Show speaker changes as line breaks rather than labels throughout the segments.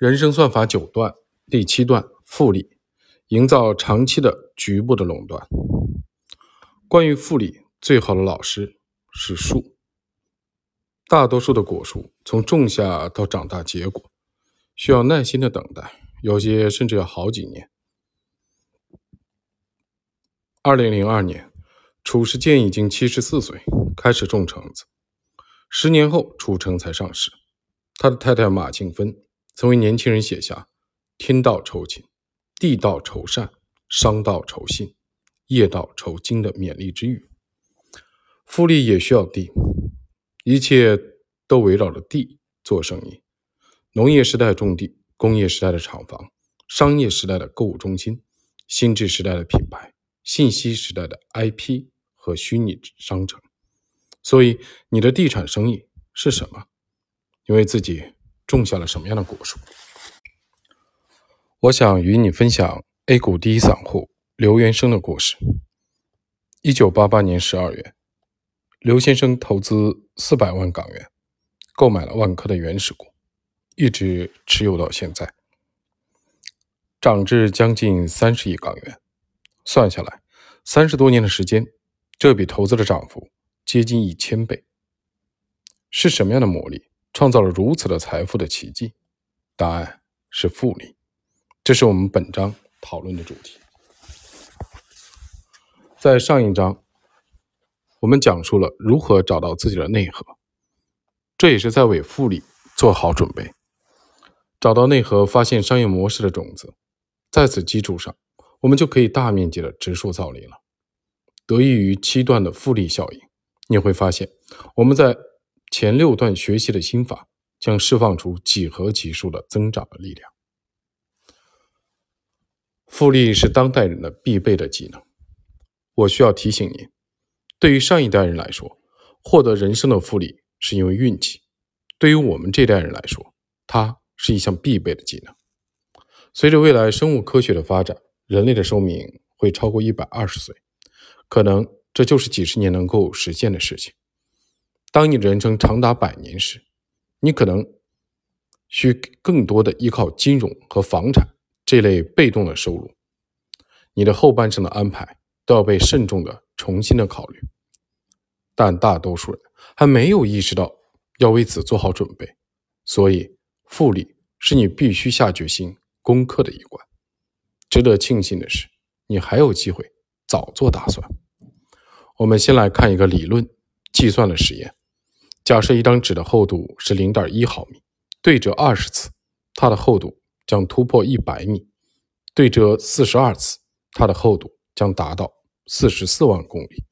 人生算法九段第七段复利，营造长期的局部的垄断。关于复利，最好的老师是树。大多数的果树从种下到长大结果，需要耐心的等待，有些甚至要好几年。二零零二年，褚时健已经七十四岁，开始种橙子。十年后，褚橙才上市。他的太太马庆芬。曾为年轻人写下“天道酬勤，地道酬善，商道酬信，业道酬精”的勉励之语。复利也需要地，一切都围绕着地做生意。农业时代种地，工业时代的厂房，商业时代的购物中心，心智时代的品牌，信息时代的 IP 和虚拟商城。所以，你的地产生意是什么？因为自己。种下了什么样的果树？我想与你分享 A 股第一散户刘元生的故事。一九八八年十二月，刘先生投资四百万港元，购买了万科的原始股，一直持有到现在，涨至将近三十亿港元。算下来，三十多年的时间，这笔投资的涨幅接近一千倍。是什么样的魔力？创造了如此的财富的奇迹，答案是复利。这是我们本章讨论的主题。在上一章，我们讲述了如何找到自己的内核，这也是在为复利做好准备。找到内核，发现商业模式的种子，在此基础上，我们就可以大面积的植树造林了。得益于七段的复利效应，你会发现我们在。前六段学习的心法将释放出几何级数的增长的力量。复利是当代人的必备的技能。我需要提醒您，对于上一代人来说，获得人生的复利是因为运气；对于我们这代人来说，它是一项必备的技能。随着未来生物科学的发展，人类的寿命会超过一百二十岁，可能这就是几十年能够实现的事情。当你的人生长达百年时，你可能需更多的依靠金融和房产这类被动的收入，你的后半生的安排都要被慎重的重新的考虑。但大多数人还没有意识到要为此做好准备，所以复利是你必须下决心攻克的一关。值得庆幸的是，你还有机会早做打算。我们先来看一个理论计算的实验。假设一张纸的厚度是零点一毫米，对折二十次，它的厚度将突破一百米；对折四十二次，它的厚度将达到四十四万公里。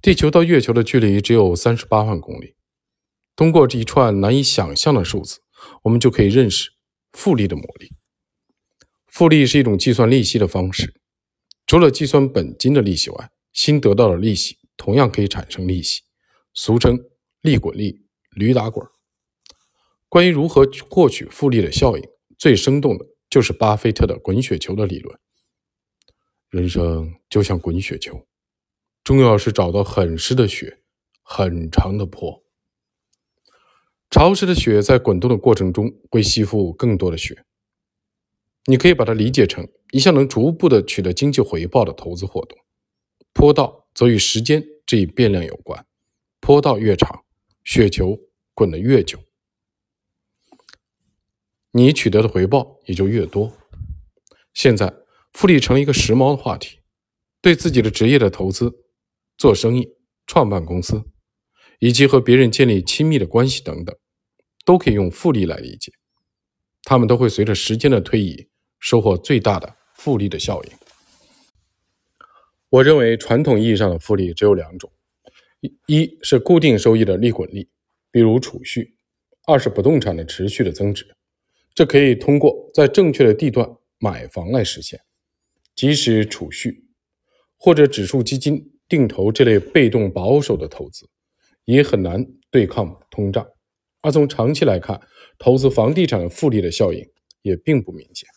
地球到月球的距离只有三十八万公里。通过这一串难以想象的数字，我们就可以认识复利的魔力。复利是一种计算利息的方式，除了计算本金的利息外，新得到的利息同样可以产生利息，俗称。利滚利，驴打滚。关于如何获取复利的效应，最生动的就是巴菲特的滚雪球的理论。人生就像滚雪球，重要是找到很湿的雪，很长的坡。潮湿的雪在滚动的过程中会吸附更多的雪。你可以把它理解成一项能逐步的取得经济回报的投资活动。坡道则与时间这一变量有关，坡道越长。雪球滚得越久，你取得的回报也就越多。现在，复利成了一个时髦的话题，对自己的职业的投资、做生意、创办公司，以及和别人建立亲密的关系等等，都可以用复利来理解。他们都会随着时间的推移，收获最大的复利的效应。我认为，传统意义上的复利只有两种。一是固定收益的利滚利，比如储蓄；二是不动产的持续的增值，这可以通过在正确的地段买房来实现。即使储蓄或者指数基金定投这类被动保守的投资，也很难对抗通胀。而从长期来看，投资房地产的复利的效应也并不明显。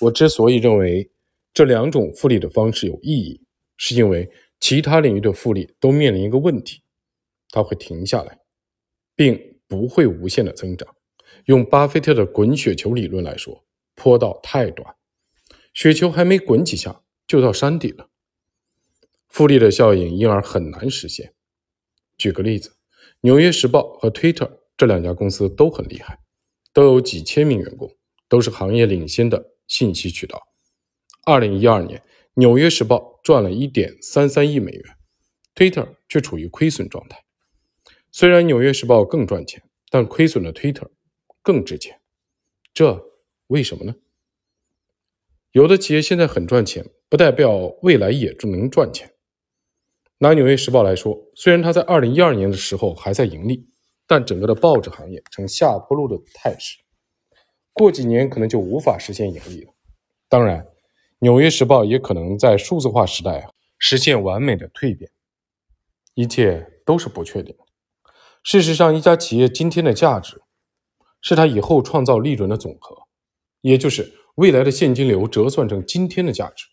我之所以认为这两种复利的方式有意义，是因为。其他领域的复利都面临一个问题，它会停下来，并不会无限的增长，用巴菲特的滚雪球理论来说，坡道太短，雪球还没滚几下就到山底了，复利的效应因而很难实现。举个例子，《纽约时报》和 Twitter 这两家公司都很厉害，都有几千名员工，都是行业领先的信息渠道。二零一二年，《纽约时报》赚了一点三三亿美元，Twitter 却处于亏损状态。虽然《纽约时报》更赚钱，但亏损的 Twitter。更值钱，这为什么呢？有的企业现在很赚钱，不代表未来也就能赚钱。拿《纽约时报》来说，虽然它在二零一二年的时候还在盈利，但整个的报纸行业呈下坡路的态势，过几年可能就无法实现盈利了。当然，《纽约时报》也可能在数字化时代实现完美的蜕变，一切都是不确定。事实上，一家企业今天的价值。是它以后创造利润的总和，也就是未来的现金流折算成今天的价值。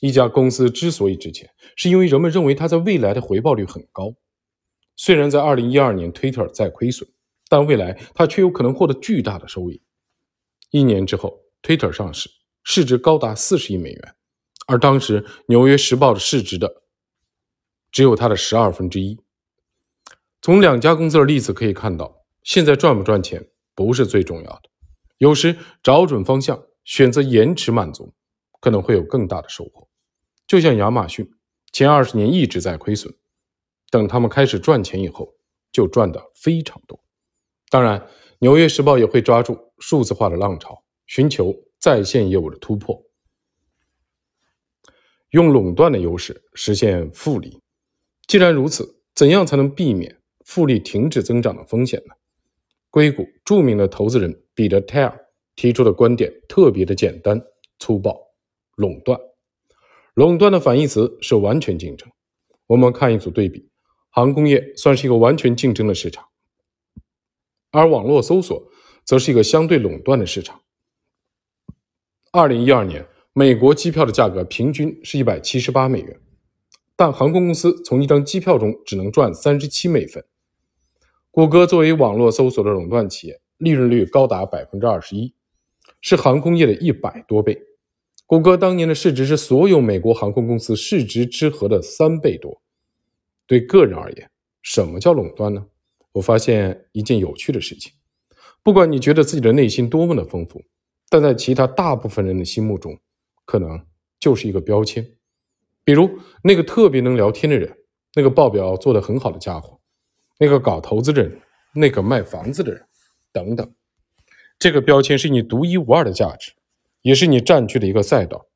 一家公司之所以值钱，是因为人们认为它在未来的回报率很高。虽然在二零一二年，Twitter 在亏损，但未来它却有可能获得巨大的收益。一年之后，Twitter 上市，市值高达四十亿美元，而当时《纽约时报》的市值的只有它的十二分之一。从两家公司的例子可以看到，现在赚不赚钱？不是最重要的，有时找准方向，选择延迟满足，可能会有更大的收获。就像亚马逊，前二十年一直在亏损，等他们开始赚钱以后，就赚的非常多。当然，《纽约时报》也会抓住数字化的浪潮，寻求在线业务的突破，用垄断的优势实现复利。既然如此，怎样才能避免复利停止增长的风险呢？硅谷著名的投资人彼得·泰尔提出的观点特别的简单粗暴：垄断。垄断的反义词是完全竞争。我们看一组对比：航空业算是一个完全竞争的市场，而网络搜索则是一个相对垄断的市场。二零一二年，美国机票的价格平均是一百七十八美元，但航空公司从一张机票中只能赚三十七美分。谷歌作为网络搜索的垄断企业，利润率高达百分之二十一，是航空业的一百多倍。谷歌当年的市值是所有美国航空公司市值之和的三倍多。对个人而言，什么叫垄断呢？我发现一件有趣的事情：不管你觉得自己的内心多么的丰富，但在其他大部分人的心目中，可能就是一个标签。比如那个特别能聊天的人，那个报表做得很好的家伙。那个搞投资的人，那个卖房子的人，等等，这个标签是你独一无二的价值，也是你占据的一个赛道。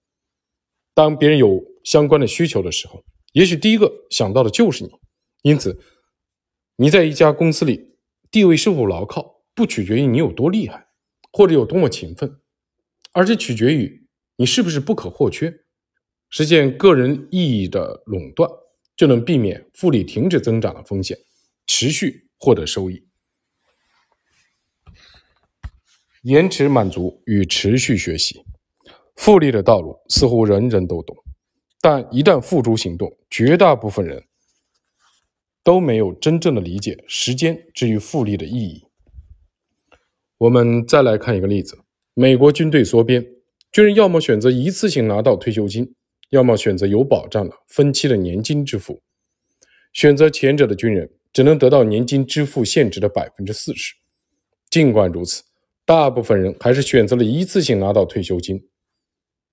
当别人有相关的需求的时候，也许第一个想到的就是你。因此，你在一家公司里地位是否牢靠，不取决于你有多厉害，或者有多么勤奋，而是取决于你是不是不可或缺。实现个人意义的垄断，就能避免复利停止增长的风险。持续获得收益，延迟满足与持续学习，复利的道路似乎人人都懂，但一旦付诸行动，绝大部分人都没有真正的理解时间之于复利的意义。我们再来看一个例子：美国军队缩编，军人要么选择一次性拿到退休金，要么选择有保障的分期的年金支付。选择前者的军人。只能得到年金支付现值的百分之四十。尽管如此，大部分人还是选择了一次性拿到退休金。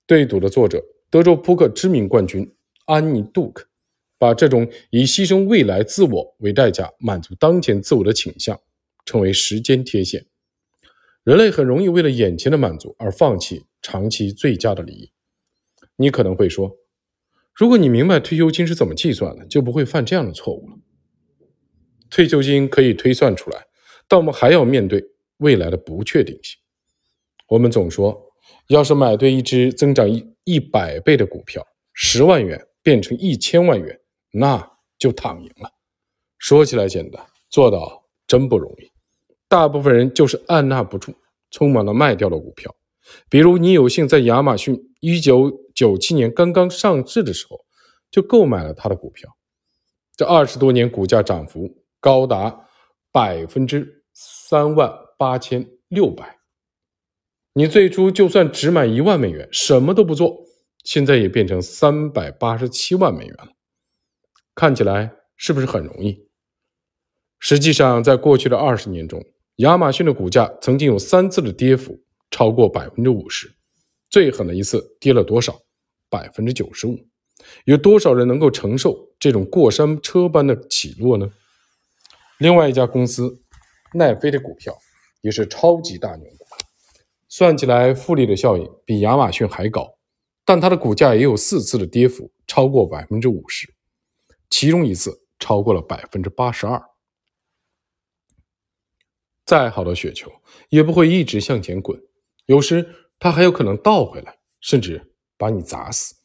对赌的作者、德州扑克知名冠军安妮·杜克，把这种以牺牲未来自我为代价满足当前自我的倾向称为“时间贴现”。人类很容易为了眼前的满足而放弃长期最佳的利益。你可能会说，如果你明白退休金是怎么计算的，就不会犯这样的错误了。退休金可以推算出来，但我们还要面对未来的不确定性。我们总说，要是买对一只增长一一百倍的股票，十万元变成一千万元，那就躺赢了。说起来简单，做到真不容易。大部分人就是按捺不住，匆忙的卖掉了股票。比如，你有幸在亚马逊一九九七年刚刚上市的时候就购买了它的股票，这二十多年股价涨幅。高达百分之三万八千六百。你最初就算只买一万美元，什么都不做，现在也变成三百八十七万美元了。看起来是不是很容易？实际上，在过去的二十年中，亚马逊的股价曾经有三次的跌幅超过百分之五十，最狠的一次跌了多少？百分之九十五。有多少人能够承受这种过山车般的起落呢？另外一家公司奈飞的股票也是超级大牛股，算起来复利的效应比亚马逊还高，但它的股价也有四次的跌幅超过百分之五十，其中一次超过了百分之八十二。再好的雪球也不会一直向前滚，有时它还有可能倒回来，甚至把你砸死。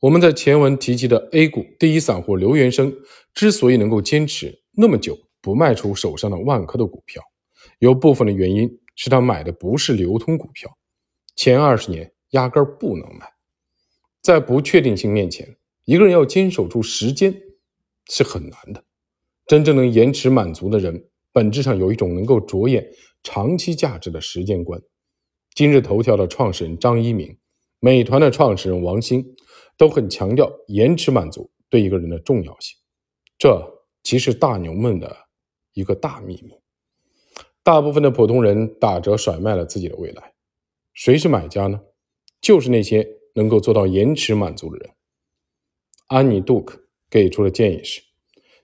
我们在前文提及的 A 股第一散户刘元生之所以能够坚持那么久不卖出手上的万科的股票，有部分的原因是他买的不是流通股票，前二十年压根儿不能买。在不确定性面前，一个人要坚守住时间是很难的。真正能延迟满足的人，本质上有一种能够着眼长期价值的时间观。今日头条的创始人张一鸣，美团的创始人王兴。都很强调延迟满足对一个人的重要性，这其实大牛们的一个大秘密。大部分的普通人打折甩卖了自己的未来，谁是买家呢？就是那些能够做到延迟满足的人。安妮·杜克给出的建议是：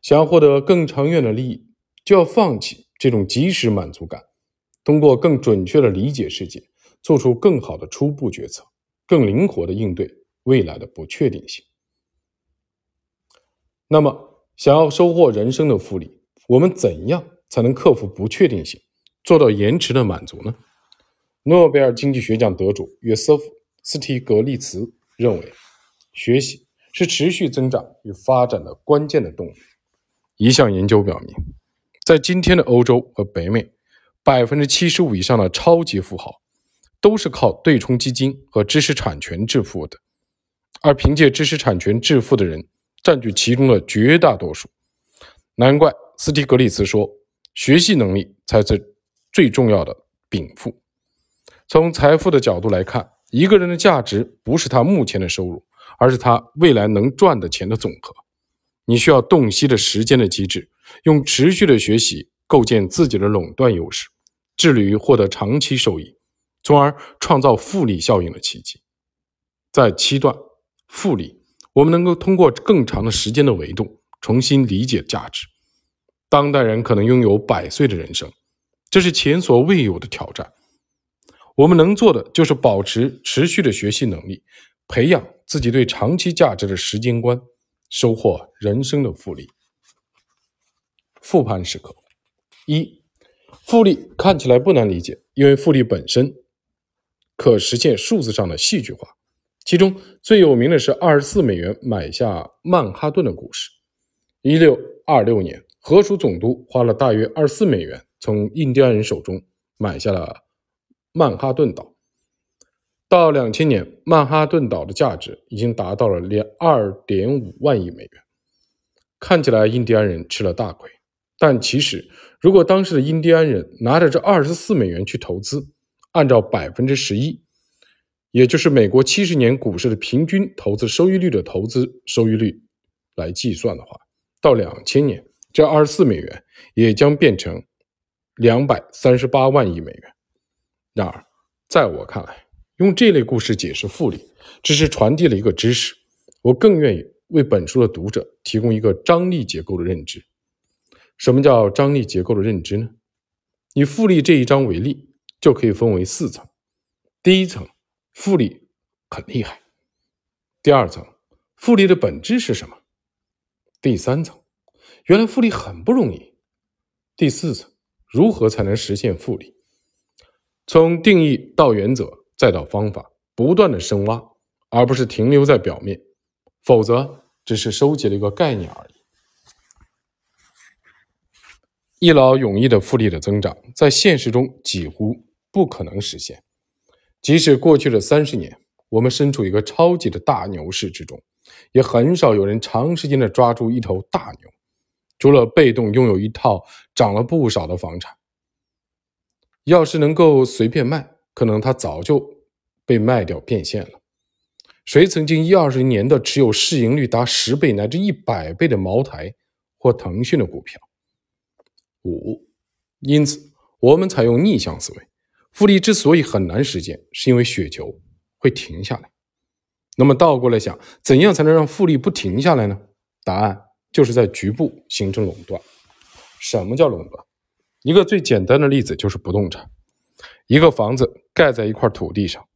想要获得更长远的利益，就要放弃这种即时满足感，通过更准确的理解世界，做出更好的初步决策，更灵活的应对。未来的不确定性。那么，想要收获人生的复利，我们怎样才能克服不确定性，做到延迟的满足呢？诺贝尔经济学奖得主约瑟夫·斯提格利茨认为，学习是持续增长与发展的关键的动力。一项研究表明，在今天的欧洲和北美，百分之七十五以上的超级富豪都是靠对冲基金和知识产权致富的。而凭借知识产权致富的人占据其中的绝大多数，难怪斯蒂格利茨说：“学习能力才是最重要的禀赋。”从财富的角度来看，一个人的价值不是他目前的收入，而是他未来能赚的钱的总和。你需要洞悉的时间的机制，用持续的学习构建自己的垄断优势，致力于获得长期收益，从而创造复利效应的奇迹。在七段。复利，我们能够通过更长的时间的维度重新理解价值。当代人可能拥有百岁的人生，这是前所未有的挑战。我们能做的就是保持持续的学习能力，培养自己对长期价值的时间观，收获人生的复利。复盘时刻：一、复利看起来不难理解，因为复利本身可实现数字上的戏剧化。其中最有名的是二十四美元买下曼哈顿的故事。一六二六年，荷属总督花了大约二十四美元从印第安人手中买下了曼哈顿岛。到两千年，曼哈顿岛的价值已经达到了连二点五万亿美元。看起来印第安人吃了大亏，但其实，如果当时的印第安人拿着这二十四美元去投资，按照百分之十一。也就是美国七十年股市的平均投资收益率的投资收益率来计算的话，到两千年，这二十四美元也将变成两百三十八万亿美元。然而，在我看来，用这类故事解释复利，只是传递了一个知识。我更愿意为本书的读者提供一个张力结构的认知。什么叫张力结构的认知呢？以复利这一章为例，就可以分为四层。第一层。复利很厉害。第二层，复利的本质是什么？第三层，原来复利很不容易。第四层，如何才能实现复利？从定义到原则，再到方法，不断的深挖，而不是停留在表面，否则只是收集了一个概念而已。一劳永逸的复利的增长，在现实中几乎不可能实现。即使过去的三十年，我们身处一个超级的大牛市之中，也很少有人长时间的抓住一头大牛，除了被动拥有一套涨了不少的房产。要是能够随便卖，可能它早就被卖掉变现了。谁曾经一二十年的持有市盈率达十倍乃至一百倍的茅台或腾讯的股票？五，因此我们采用逆向思维，复利之所以很难实现，是因为雪球会停下来。那么倒过来想，怎样才能让复利不停下来呢？答案就是在局部形成垄断。什么叫垄断？一个最简单的例子就是不动产，一个房子盖在一块土地上，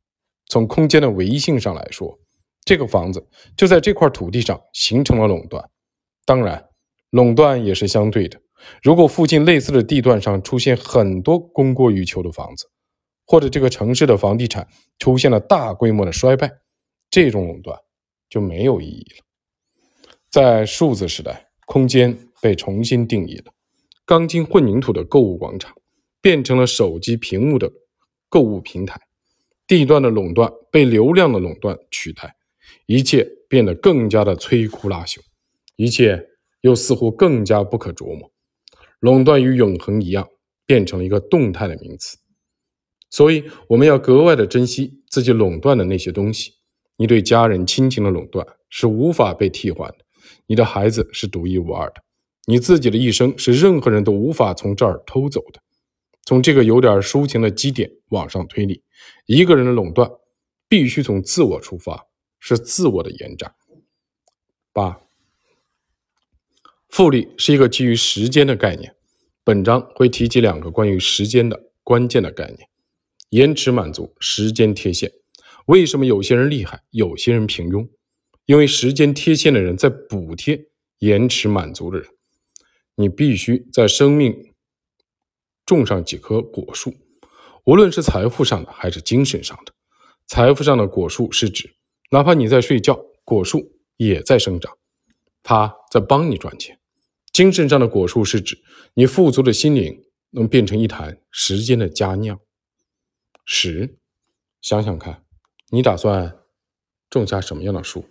从空间的唯一性上来说，这个房子就在这块土地上形成了垄断。当然，垄断也是相对的。如果附近类似的地段上出现很多供过于求的房子，或者这个城市的房地产出现了大规模的衰败，这种垄断就没有意义了。在数字时代，空间被重新定义了，钢筋混凝土的购物广场变成了手机屏幕的购物平台，地段的垄断被流量的垄断取代，一切变得更加的摧枯拉朽，一切又似乎更加不可琢磨。垄断与永恒一样，变成了一个动态的名词，所以我们要格外的珍惜自己垄断的那些东西。你对家人亲情的垄断是无法被替换的，你的孩子是独一无二的，你自己的一生是任何人都无法从这儿偷走的。从这个有点抒情的基点往上推理，一个人的垄断必须从自我出发，是自我的延展。八。复利是一个基于时间的概念。本章会提及两个关于时间的关键的概念：延迟满足、时间贴现。为什么有些人厉害，有些人平庸？因为时间贴现的人在补贴延迟满足的人。你必须在生命种上几棵果树，无论是财富上的还是精神上的。财富上的果树是指，哪怕你在睡觉，果树也在生长，它在帮你赚钱。精神上的果树是指你富足的心灵能变成一坛时间的佳酿。十，想想看，你打算种下什么样的树？